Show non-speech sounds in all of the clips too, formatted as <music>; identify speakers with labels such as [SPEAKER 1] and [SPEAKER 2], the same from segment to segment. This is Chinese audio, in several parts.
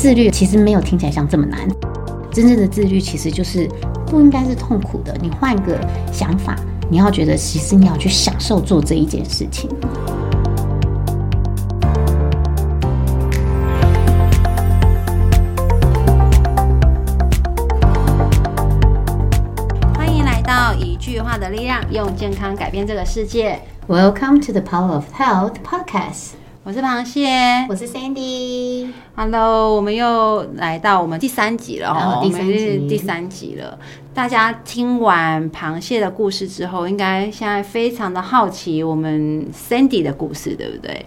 [SPEAKER 1] 自律其实没有听起来像这么难，真正的自律其实就是不应该是痛苦的。你换个想法，你要觉得其实你要去享受做这一件事情。
[SPEAKER 2] 欢迎来到一句话的力量，用健康改变这个世界。
[SPEAKER 1] Welcome to the Power of Health Podcast，
[SPEAKER 2] 我是螃蟹
[SPEAKER 1] 我是 Sandy。
[SPEAKER 2] ，Hello，我们又来到我们第三集了哦，我们是第三集了。大家听完螃蟹的故事之后，应该现在非常的好奇我们 Sandy 的故事，对不对？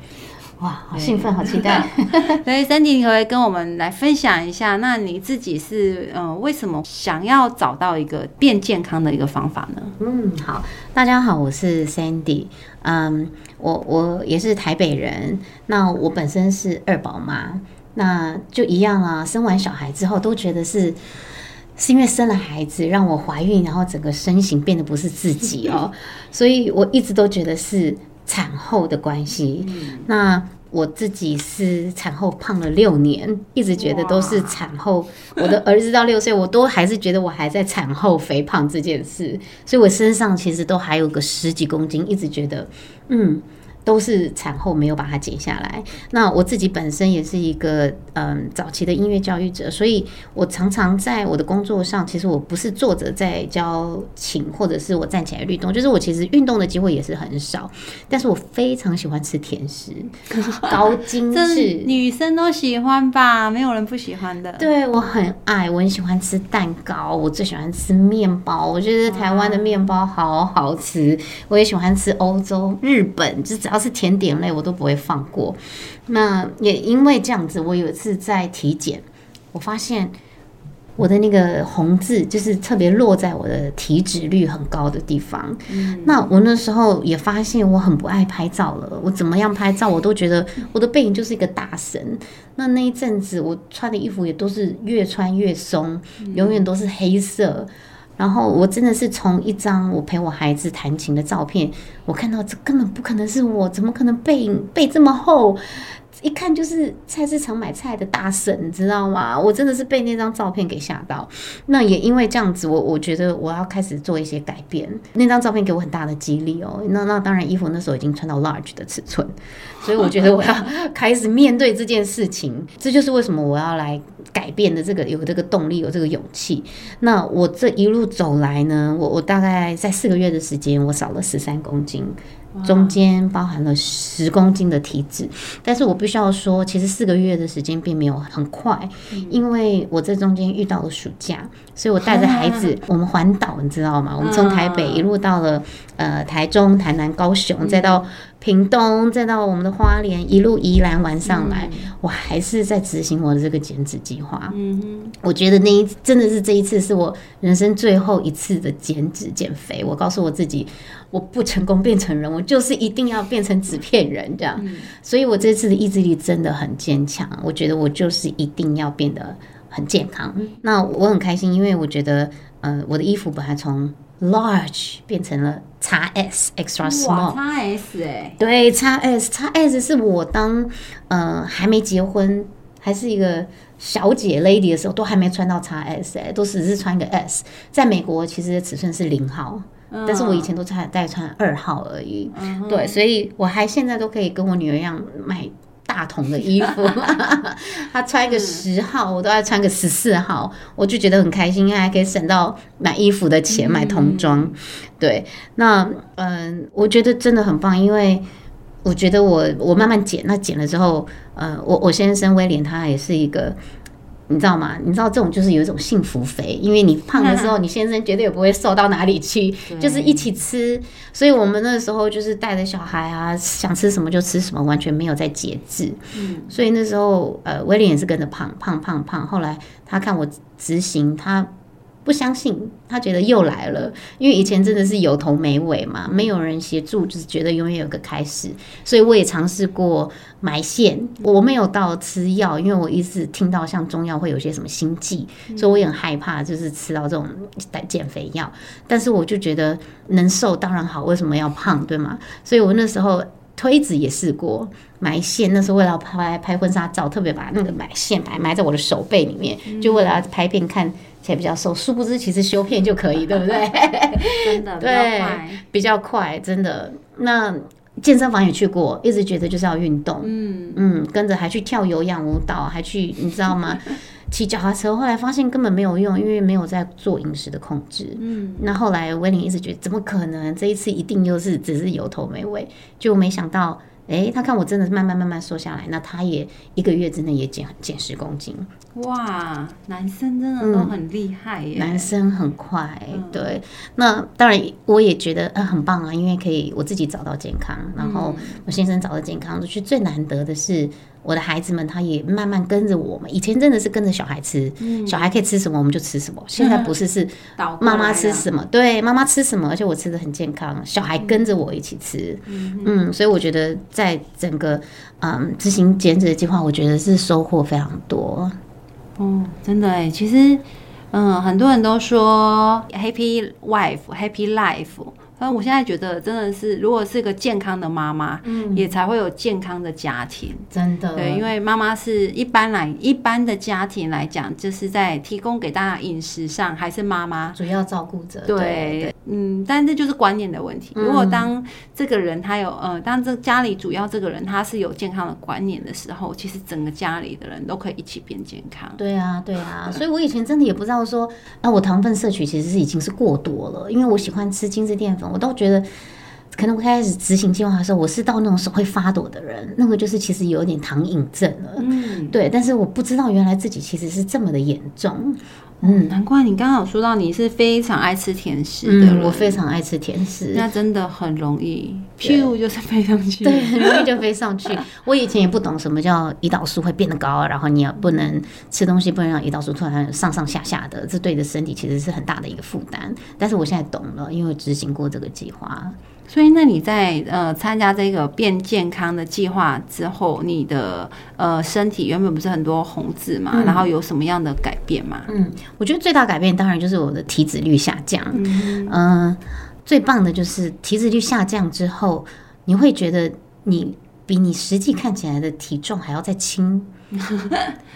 [SPEAKER 1] 哇，好兴奋，好期待！<laughs>
[SPEAKER 2] 所以 Sandy，你可以跟我们来分享一下，那你自己是嗯、呃为什么想要找到一个变健康的一个方法呢？
[SPEAKER 1] 嗯，好，大家好，我是 Sandy。嗯，我我也是台北人。那我本身是二宝妈，那就一样啊。生完小孩之后，都觉得是是因为生了孩子让我怀孕，然后整个身形变得不是自己哦，<laughs> 所以我一直都觉得是产后的关系。那我自己是产后胖了六年，一直觉得都是产后。我的儿子到六岁，我都还是觉得我还在产后肥胖这件事，所以我身上其实都还有个十几公斤，一直觉得嗯。都是产后没有把它减下来。那我自己本身也是一个嗯早期的音乐教育者，所以我常常在我的工作上，其实我不是坐着在教琴，或者是我站起来律动，就是我其实运动的机会也是很少。但是我非常喜欢吃甜食，<laughs> 高精致。
[SPEAKER 2] 女生都喜欢吧，没有人不喜欢的。
[SPEAKER 1] 对我很爱，我很喜欢吃蛋糕，我最喜欢吃面包。我觉得台湾的面包好好吃，我也喜欢吃欧洲、日本，就只要是甜点类我都不会放过。那也因为这样子，我有一次在体检，我发现我的那个红字就是特别落在我的体脂率很高的地方。那我那时候也发现我很不爱拍照了，我怎么样拍照我都觉得 <laughs> 我的背影就是一个大神。那那一阵子我穿的衣服也都是越穿越松，永远都是黑色。然后我真的是从一张我陪我孩子弹琴的照片，我看到这根本不可能是我，怎么可能背影背这么厚？一看就是菜市场买菜的大婶，你知道吗？我真的是被那张照片给吓到。那也因为这样子，我我觉得我要开始做一些改变。那张照片给我很大的激励哦。那那当然，衣服那时候已经穿到 large 的尺寸，所以我觉得我要开始面对这件事情。这就是为什么我要来改变的这个有这个动力，有这个勇气。那我这一路走来呢，我我大概在四个月的时间，我少了十三公斤。中间包含了十公斤的体脂，但是我必须要说，其实四个月的时间并没有很快，因为我在中间遇到了暑假，所以我带着孩子，<laughs> 我们环岛，你知道吗？我们从台北一路到了呃台中、台南、高雄，再到屏东，再到我们的花莲，一路宜兰玩上来，我还是在执行我的这个减脂计划。
[SPEAKER 2] 嗯
[SPEAKER 1] 我觉得那一真的是这一次是我人生最后一次的减脂减肥。我告诉我自己，我不成功变成人，我就是一定要变成纸片人这样。所以我这次的意志力真的很坚强。我觉得我就是一定要变得很健康。那我很开心，因为我觉得，呃，我的衣服本来从 large 变成了 XS extra small。
[SPEAKER 2] ，XS 哎，
[SPEAKER 1] 对，x S x S 是我当呃还没结婚，还是一个小姐 lady 的时候，都还没穿到 x S 哎、都只是穿一个 S。在美国，其实尺寸是零号，但是我以前都穿带穿二号而已。对，所以我还现在都可以跟我女儿一样买。大童的衣服，<laughs> 他穿一个十号，我都要穿个十四号，我就觉得很开心，因为还可以省到买衣服的钱，买童装。对，那嗯，我觉得真的很棒，因为我觉得我我慢慢减，那减了之后，呃，我我先生威廉他也是一个。你知道吗？你知道这种就是有一种幸福肥，因为你胖的时候，<laughs> 你先生绝对也不会瘦到哪里去，就是一起吃。所以我们那时候就是带着小孩啊，想吃什么就吃什么，完全没有在节制。所以那时候呃，威廉也是跟着胖胖胖胖。后来他看我执行，他不相信，他觉得又来了，因为以前真的是有头没尾嘛，没有人协助，就是觉得永远有个开始。所以我也尝试过埋线，我没有到吃药，因为我一直听到像中药会有些什么心悸，所以我也很害怕，就是吃到这种减肥药。但是我就觉得能瘦当然好，为什么要胖，对吗？所以我那时候。推子也试过，埋线，那时候为了拍拍婚纱照，特别把那个埋线埋埋在我的手背里面，就为了要拍片看起来比较瘦。殊不知其实修片就可以，对不对？<laughs>
[SPEAKER 2] 真的 <laughs>
[SPEAKER 1] 对
[SPEAKER 2] 快，
[SPEAKER 1] 比较快，真的。那健身房也去过，一直觉得就是要运动，
[SPEAKER 2] 嗯，
[SPEAKER 1] 嗯，跟着还去跳有氧舞蹈，还去你知道吗？骑脚踏车，后来发现根本没有用，因为没有在做饮食的控制。
[SPEAKER 2] 嗯，
[SPEAKER 1] 那后来威廉一直觉得怎么可能？这一次一定又是只是有头没尾，就没想到，诶，他看我真的是慢慢慢慢瘦下来，那他也一个月之内也减减十公斤。
[SPEAKER 2] 哇，男生真的都很厉害耶，
[SPEAKER 1] 男生很快，对。那当然我也觉得呃很棒啊，因为可以我自己找到健康，然后我先生找到健康，就是最难得的是。我的孩子们，他也慢慢跟着我们。以前真的是跟着小孩吃，小孩可以吃什么我们就吃什么。现在不是，是妈妈吃什么，对，妈妈吃什么，而且我吃的很健康，小孩跟着我一起吃。嗯，所以我觉得在整个嗯执行减脂的计划，我觉得是收获非常多。
[SPEAKER 2] 哦，真的哎，其实，嗯，很多人都说 happy wife happy life，但我现在觉得真的是，如果是个健康的妈妈，嗯，也才会有健康的家庭。
[SPEAKER 1] 真的，
[SPEAKER 2] 对，因为妈妈是一般来一般的家庭来讲，就是在提供给大家饮食上，还是妈妈
[SPEAKER 1] 主要照顾者。
[SPEAKER 2] 对，嗯，但这就是观念的问题。如果当这个人他有呃，当这家里主要这个人他是有健康的观念的时候，其实整个家里的人都可以一起变健康。
[SPEAKER 1] 对啊，对啊，所以我以前真的也不知道说，啊，我糖分摄取其实是已经是过多了，因为我喜欢吃精致淀粉，我倒觉得。可能我开始执行计划的时候，我是到那种手会发抖的人，那个就是其实有点糖瘾症了。
[SPEAKER 2] 嗯，
[SPEAKER 1] 对，但是我不知道原来自己其实是这么的严重。
[SPEAKER 2] 嗯，难怪你刚好说到你是非常爱吃甜食的人，
[SPEAKER 1] 嗯，我非常爱吃甜食，
[SPEAKER 2] 那真的很容易，咻就是飞上去，
[SPEAKER 1] 对，很 <laughs> 容易就飞上去。我以前也不懂什么叫胰岛素会变得高，然后你也不能吃东西，不能让胰岛素突然上上下下的，这对你的身体其实是很大的一个负担。但是我现在懂了，因为执行过这个计划。
[SPEAKER 2] 所以，那你在呃参加这个变健康的计划之后，你的呃身体原本不是很多红字嘛，然后有什么样的改变吗？
[SPEAKER 1] 嗯，我觉得最大改变当然就是我的体脂率下降。嗯、最棒的就是体脂率下降之后，你会觉得你比你实际看起来的体重还要再轻。<laughs>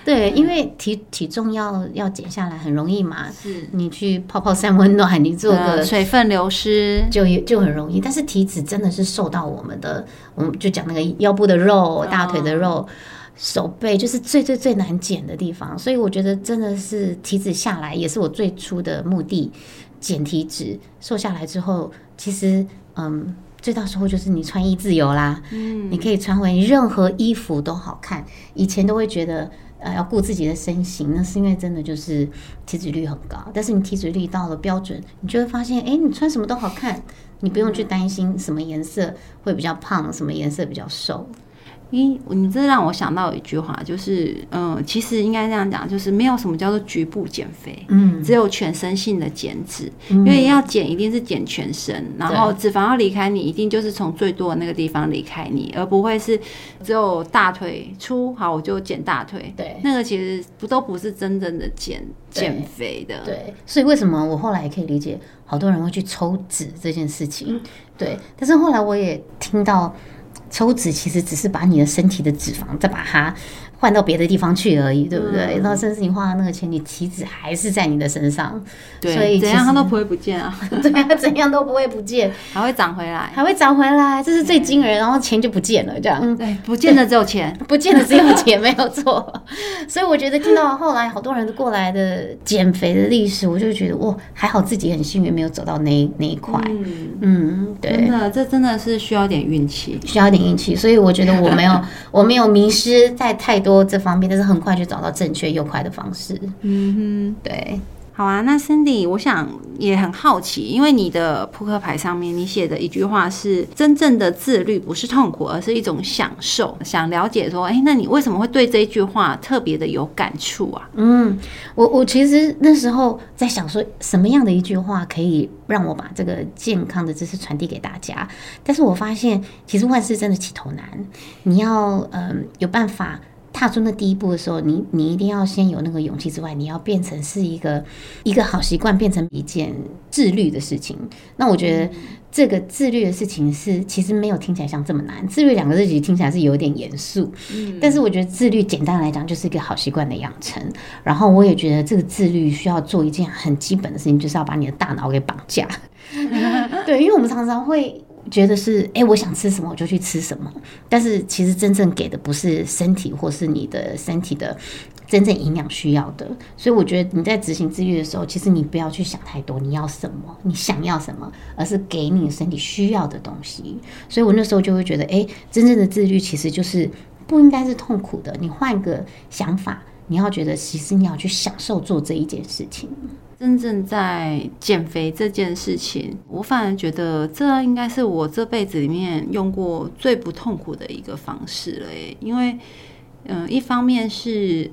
[SPEAKER 1] 对，因为体体重要要减下来很容易嘛，
[SPEAKER 2] 是
[SPEAKER 1] 你去泡泡三温暖，你做
[SPEAKER 2] 呃
[SPEAKER 1] 个
[SPEAKER 2] 水分流失，
[SPEAKER 1] 就也就很容易，但是体脂真的是受到我们的，我们就讲那个腰部的肉、大腿的肉、手背，就是最最最难减的地方。所以我觉得真的是体脂下来，也是我最初的目的，减体脂。瘦下来之后，其实嗯，最大收获就是你穿衣自由啦，嗯，你可以穿回任何衣服都好看。以前都会觉得。啊，要顾自己的身形，那是因为真的就是体脂率很高。但是你体脂率到了标准，你就会发现，哎，你穿什么都好看，你不用去担心什么颜色会比较胖，什么颜色比较瘦。
[SPEAKER 2] 咦，你这让我想到一句话，就是，嗯，其实应该这样讲，就是没有什么叫做局部减肥，
[SPEAKER 1] 嗯，
[SPEAKER 2] 只有全身性的减脂，因为要减一定是减全身，然后脂肪要离开你，一定就是从最多的那个地方离开你，而不会是只有大腿粗，好我就减大腿，
[SPEAKER 1] 对。
[SPEAKER 2] 那个其实不都不是真正的减减肥的，
[SPEAKER 1] 对，所以为什么我后来也可以理解，好多人会去抽脂这件事情，对。但是后来我也听到，抽脂其实只是把你的身体的脂肪再把它换到别的地方去而已，对不对？然后甚至你花的那个钱，你体脂还是在你的身上，
[SPEAKER 2] 对，
[SPEAKER 1] 所以
[SPEAKER 2] 怎样
[SPEAKER 1] 其实
[SPEAKER 2] 它都不会不见啊，<laughs>
[SPEAKER 1] 对啊，怎样都不会不见，
[SPEAKER 2] 还会长回来，
[SPEAKER 1] 还会长回来，这是最惊人。然后钱就不见了，这样。
[SPEAKER 2] 对，不见的只有钱，<laughs>
[SPEAKER 1] 不见的只有钱，没有错。<laughs> 所以我觉得听到后来好多人过来的减肥的历史，我就觉得哇，还好自己很幸运，没有走到那那一块。
[SPEAKER 2] 嗯，
[SPEAKER 1] 嗯，对
[SPEAKER 2] 真。的，这真的是需要点运气。
[SPEAKER 1] 需要点运气，所以我觉得我没有，我没有迷失在太多这方面，但是很快就找到正确又快的方式。
[SPEAKER 2] 嗯哼对，好啊。那 Cindy，我想也很好奇，因为你的扑克牌上面你写的一句话是：真正的自律不是痛苦，而是一种享受。想了解说，哎、那你为什么会对这一句话特别的有感触啊？
[SPEAKER 1] 嗯，我我其实那时候在想说，什么样的一句话可以让我把这个健康的知识传递给大家？但是我发现，其实万事真的起头难，你要嗯有办法踏出那第一步的时候，你你一定要先有那个勇气之外，你要变成是一个一个好习惯，变成一件自律的事情。那我觉得这个自律的事情是其实没有听起来像这么难，自律两个字其实听起来是有点严肃，
[SPEAKER 2] 嗯
[SPEAKER 1] 但是我觉得自律简单来讲就是一个好习惯的养成。然后我也觉得这个自律需要做一件很基本的事情，就是要把你的大脑给绑架。<laughs> 对，因为我们常常会觉得是，哎、我想吃什么我就去吃什么，但是其实真正给的不是身体或是你的身体的真正营养需要的。所以我觉得你在执行自律的时候，其实你不要去想太多，你要什么，你想要什么，而是给你身体需要的东西。所以我那时候就会觉得，哎、真正的自律其实就是不应该是痛苦的。你换个想法。你要觉得，其实你要去享受做这一件事情。
[SPEAKER 2] 真正在减肥这件事情，我反而觉得这应该是我这辈子里面用过最不痛苦的一个方式了耶。因为，嗯、一方面是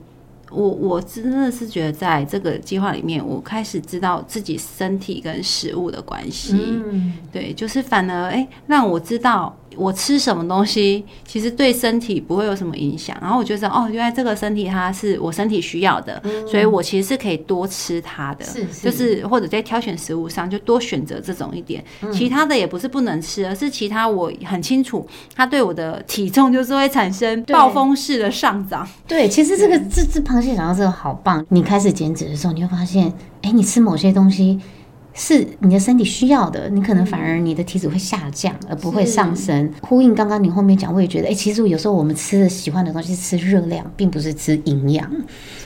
[SPEAKER 2] 我我真的是觉得在这个计划里面，我开始知道自己身体跟食物的关系。
[SPEAKER 1] 嗯，
[SPEAKER 2] 对，就是反而哎、让我知道我吃什么东西，其实对身体不会有什么影响。然后我就知道，哦，原来这个身体它是我身体需要的，所以我其实是可以多吃它的。
[SPEAKER 1] 是是
[SPEAKER 2] 就是或者在挑选食物上就多选择这种一点，其他的也不是不能吃，而是其他我很清楚，它对我的体重就是会产生暴风式的上涨。
[SPEAKER 1] 对，其实这个这这螃蟹讲到这个好棒。你开始减脂的时候，你会发现，哎，你吃某些东西是你的身体需要的，你可能反而你的体脂会下降，而不会上升。呼应刚刚你后面讲，我也觉得，哎，其实有时候我们吃的喜欢的东西是吃热量，并不是吃营养。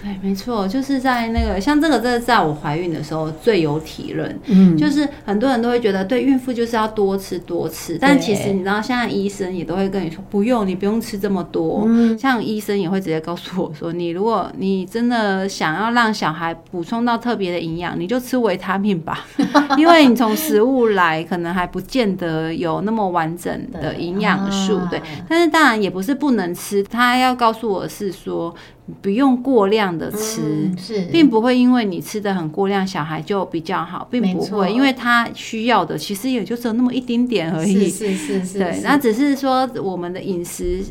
[SPEAKER 2] 对，没错，就是在那个像这个，这是在我怀孕的时候最有体认。
[SPEAKER 1] 嗯，
[SPEAKER 2] 就是很多人都会觉得，对孕妇就是要多吃多吃，但其实你知道，现在医生也都会跟你说，不用，你不用吃这么多。
[SPEAKER 1] 嗯
[SPEAKER 2] 像医生也会直接告诉我说，你如果你真的想要让小孩补充到特别的营养，你就吃维他命吧，<laughs> 因为你从食物来，可能还不见得有那么完整的营养素。<laughs>
[SPEAKER 1] 啊
[SPEAKER 2] 对，但是当然也不是不能吃，他要告诉我是说，不用过量的吃。
[SPEAKER 1] 嗯是，
[SPEAKER 2] 并不会因为你吃的很过量，小孩就比较好，并不会，因为他需要的其实也就只有那么一丁点而已。
[SPEAKER 1] 是是是是，
[SPEAKER 2] 对，
[SPEAKER 1] 是
[SPEAKER 2] 那只是说我们的饮食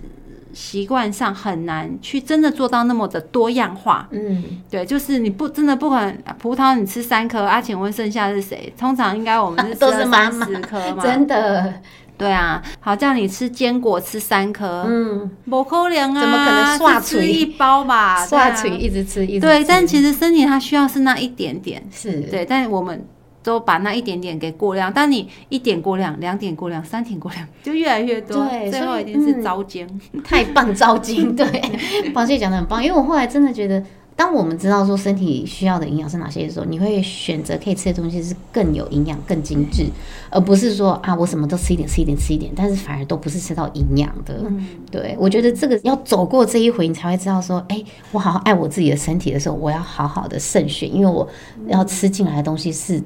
[SPEAKER 2] 习惯上很难去真的做到那么的多样化。
[SPEAKER 1] 嗯，
[SPEAKER 2] 对，就是你不真的不管葡萄你吃三颗啊，请问剩下是谁？通常应该我们是 <laughs>
[SPEAKER 1] 都是妈妈。
[SPEAKER 2] 十颗嘛。
[SPEAKER 1] 真的，
[SPEAKER 2] 对啊，好叫你吃坚果吃三颗，
[SPEAKER 1] 嗯，
[SPEAKER 2] 不可能啊，
[SPEAKER 1] 怎么可能
[SPEAKER 2] 吃一包吧？
[SPEAKER 1] 刷
[SPEAKER 2] 对啊。
[SPEAKER 1] 一直吃一直吃，
[SPEAKER 2] 对，但其实身体它需要是那一点点，
[SPEAKER 1] 是，
[SPEAKER 2] 对，但我们都把那一点点给过量。当你一点过量、两点过量、三点过量，就越来越多，
[SPEAKER 1] 对所以
[SPEAKER 2] 后一定是
[SPEAKER 1] 嗯
[SPEAKER 2] 糟煎。
[SPEAKER 1] 太棒糟精，<laughs> 对，螃蟹讲的很棒，因为我后来真的觉得。当我们知道说身体需要的营养是哪些的时候，你会选择可以吃的东西是更有营养、更精致，而不是说啊我什么都吃一点、吃一点、吃一点，但是反而都不是吃到营养的。对我觉得这个要走过这一回，你才会知道说，哎、我好好爱我自己的身体的时候，我要好好的慎选，因为我要吃进来的东西是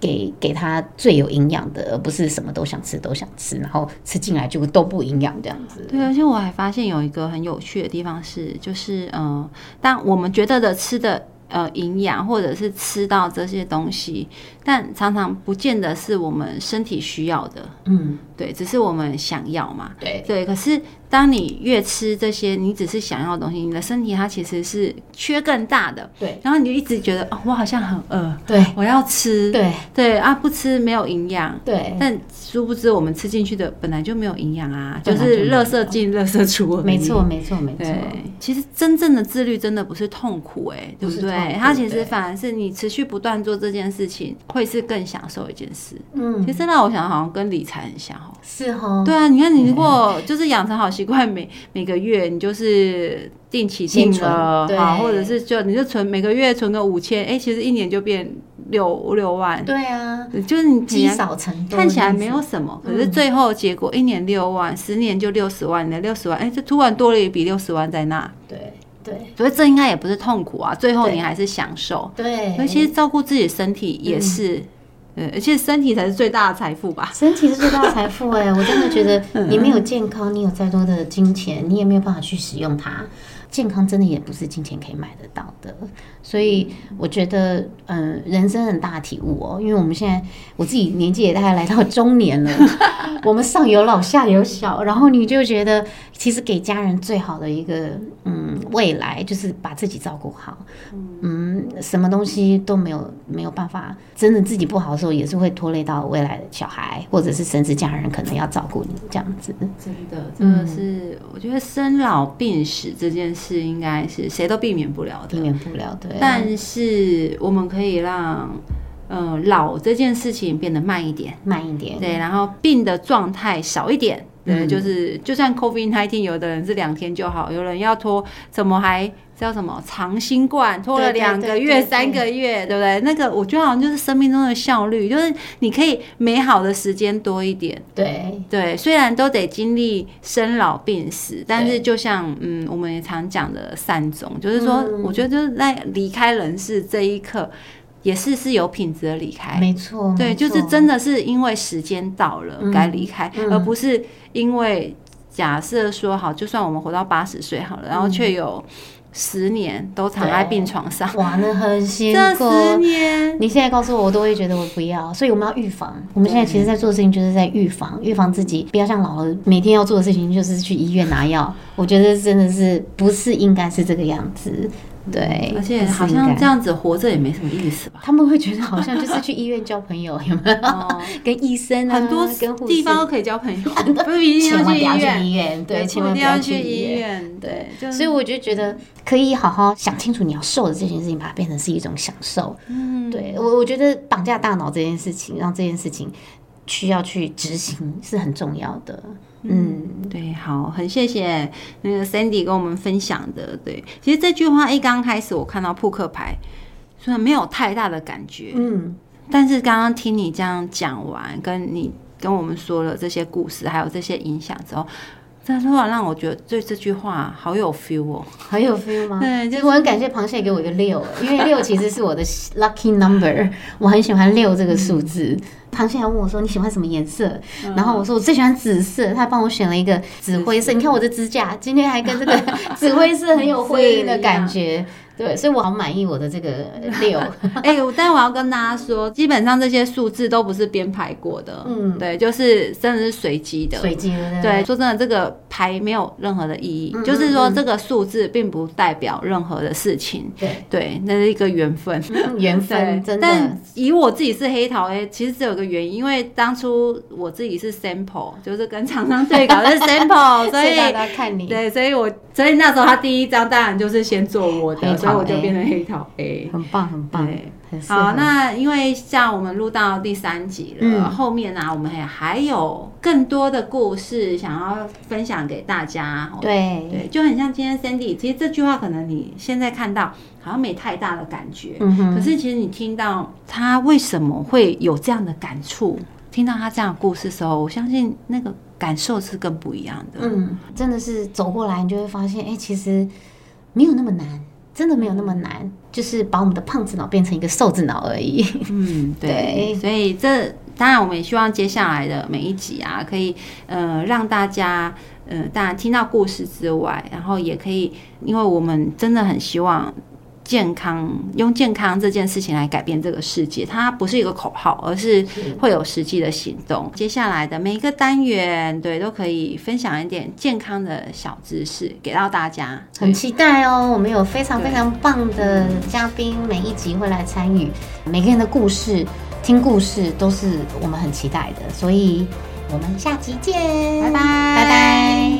[SPEAKER 1] 给给他最有营养的，而不是什么都想吃都想吃，然后吃进来就都不营养这样子。
[SPEAKER 2] 对，而且我还发现有一个很有趣的地方是，就是呃，当我们觉得的吃的呃营养，或者是吃到这些东西，但常常不见得是我们身体需要的，
[SPEAKER 1] 嗯，
[SPEAKER 2] 对，只是我们想要嘛。
[SPEAKER 1] 对，
[SPEAKER 2] 对，可是当你越吃这些，你只是想要的东西，你的身体它其实是缺更大的。
[SPEAKER 1] 对，
[SPEAKER 2] 然后你就一直觉得，哦，我好像很饿，
[SPEAKER 1] 对，
[SPEAKER 2] 我要吃。
[SPEAKER 1] 对，
[SPEAKER 2] 对啊，不吃没有营养。
[SPEAKER 1] 对，
[SPEAKER 2] 但殊不知，我们吃进去的本来就没有营养啊，就是垃圾进垃圾出。
[SPEAKER 1] 没错，没错，没错。
[SPEAKER 2] 对，其实真正的自律真的不是痛苦、哎，对不对它其实反而是你持续不断做这件事情，会是更享受一件事。
[SPEAKER 1] 嗯，
[SPEAKER 2] 其实让我想，好像跟理财很像哦。
[SPEAKER 1] 是哦，
[SPEAKER 2] 对啊，你看你如果就是养成好习惯，每每个月你就是定期定
[SPEAKER 1] 先存
[SPEAKER 2] 额好，或者是就你就存每个月存个五千，哎，其实一年就变六五六万，
[SPEAKER 1] 对啊，
[SPEAKER 2] 就是你
[SPEAKER 1] 积少成多，
[SPEAKER 2] 看起来没有什么，可是最后结果一年六万，十年就六十万，你的六十万，哎，这突然多了一笔六十万在那，
[SPEAKER 1] 对对。
[SPEAKER 2] 所以这应该也不是痛苦啊，最后你还是享受，
[SPEAKER 1] 对，
[SPEAKER 2] 尤其是照顾自己的身体也是，呃，而且身体才是最大的财富吧。
[SPEAKER 1] 身体是最大的财富哎、我真的觉得 <laughs> 你没有健康，你有再多的金钱，你也没有办法去使用它。健康真的也不是金钱可以买得到的，所以我觉得，嗯，人生很大的体悟哦。因为我们现在我自己年纪也大概来到中年了，<laughs> 我们上有老下有小，然后你就觉得，其实给家人最好的一个嗯未来就是把自己照顾好，嗯，什么东西都没有没有办法，真的自己不好的时候，也是会拖累到未来的小孩，或者是甚至家人可能要照顾你这样子。
[SPEAKER 2] 真的，真的是，我觉得生老病死这件事，应该是谁都避免不了的，
[SPEAKER 1] 避免不了对。
[SPEAKER 2] 但是我们可以让。呃，老这件事情变得慢一点，
[SPEAKER 1] 慢一点，
[SPEAKER 2] 对，然后病的状态少一点，对，就是就算 COVID nineteen，有的人是两天就好，有人要拖，怎么还叫什么长新冠，拖了两个月、三个月，对不对？那个我觉得好像就是生命中的效率，就是你可以美好的时间多一点，
[SPEAKER 1] 对。
[SPEAKER 2] 对，虽然都得经历生老病死，但是就像嗯，我们也常讲的三种，就是说，我觉得就是在离开人世这一刻。也是是有品质的离开，
[SPEAKER 1] 没错，
[SPEAKER 2] 对，就是真的是因为时间到了该离开，而不是因为假设说好，就算我们活到八十岁好了，然后却有十年都躺在病床上，
[SPEAKER 1] 哇，那很辛苦。
[SPEAKER 2] 这十年，
[SPEAKER 1] 你现在告诉我，我都会觉得我不要。所以我们要预防。我们现在其实在做的事情，就是在预防，预防自己不要像老了每天要做的事情就是去医院拿药。我觉得真的是不是应该是这个样子。对，
[SPEAKER 2] 而且好像这样子活着也没什么意思吧？
[SPEAKER 1] 他们会觉得好像就是去医院交朋友，<laughs> 有没有？跟医生啊，
[SPEAKER 2] 很多
[SPEAKER 1] 跟
[SPEAKER 2] 地方都可以交朋友，<laughs> 不一定要去
[SPEAKER 1] 医院。对，千万不要去医院。
[SPEAKER 2] 对，
[SPEAKER 1] 所以我就觉得可以好好想清楚你要瘦的这件事情，把它变成是一种享受。嗯，对我我觉得绑架大脑这件事情，让这件事情需要去执行是很重要的。
[SPEAKER 2] 嗯，对，好，很谢谢那个 Sandy 跟我们分享的。对，其实这句话一刚开始我看到扑克牌，虽然没有太大的感觉，嗯，但是刚刚听你这样讲完，跟你跟我们说了这些故事，还有这些影响之后。突然让我觉得对这句话好有 feel 哦，
[SPEAKER 1] 很有 feel 吗？
[SPEAKER 2] 对，
[SPEAKER 1] 就是我很感谢螃蟹给我一个六，因为六其实是我的 lucky number，我很喜欢六这个数字。螃蟹还问我说你喜欢什么颜色，然后我说我最喜欢紫色，他帮我选了一个紫灰色。你看我的指甲今天还跟这个 <laughs> 紫灰色很有 <laughs> 辉映的感觉。对，所以我好满意我的这个 <laughs> 六。
[SPEAKER 2] 哎，但我要跟大家说，基本上这些数字都不是编排过的。嗯，对，就是真的是随机的。
[SPEAKER 1] 随机
[SPEAKER 2] 的。对，说真的，这个牌没有任何的意义，就是说这个数字并不代表任何的事情。
[SPEAKER 1] 对，
[SPEAKER 2] 对，那是一个缘分。
[SPEAKER 1] 缘分，<laughs> 真
[SPEAKER 2] 的。但以我自己是黑桃 A，其实只有个原因，因为当初我自己是 sample，就是跟厂商对稿是 <laughs> sample，所以
[SPEAKER 1] 大家看你。
[SPEAKER 2] 对，所以我所以那时候他第一张当然就是先做我的。我就变成黑桃 A，
[SPEAKER 1] 很棒很棒。
[SPEAKER 2] 好，那因为像我们录到第三集了，后面呢，我们还还有更多的故事想要分享给大家。
[SPEAKER 1] 对
[SPEAKER 2] 对，就很像今天 Sandy，其实这句话可能你现在看到好像没太大的感觉，嗯可是其实你听到他为什么会有这样的感触，听到他这样的故事的时候，我相信那个感受是更不一样的。
[SPEAKER 1] 嗯，真的是走过来，你就会发现，哎，其实没有那么难。真的没有那么难，就是把我们的胖子脑变成一个瘦子脑而已。
[SPEAKER 2] 嗯，对。所以这当然，我们也希望接下来的每一集啊，可以呃让大家呃，当然听到故事之外，然后也可以，因为我们真的很希望。健康用健康这件事情来改变这个世界，它不是一个口号，而是会有实际的行动。接下来的每一个单元，对，都可以分享一点健康的小知识给到大家。
[SPEAKER 1] 很期待哦，我们有非常非常棒的嘉宾，每一集会来参与，每个人的故事、听故事都是我们很期待的，所以我们下集见，
[SPEAKER 2] 拜拜，
[SPEAKER 1] 拜拜。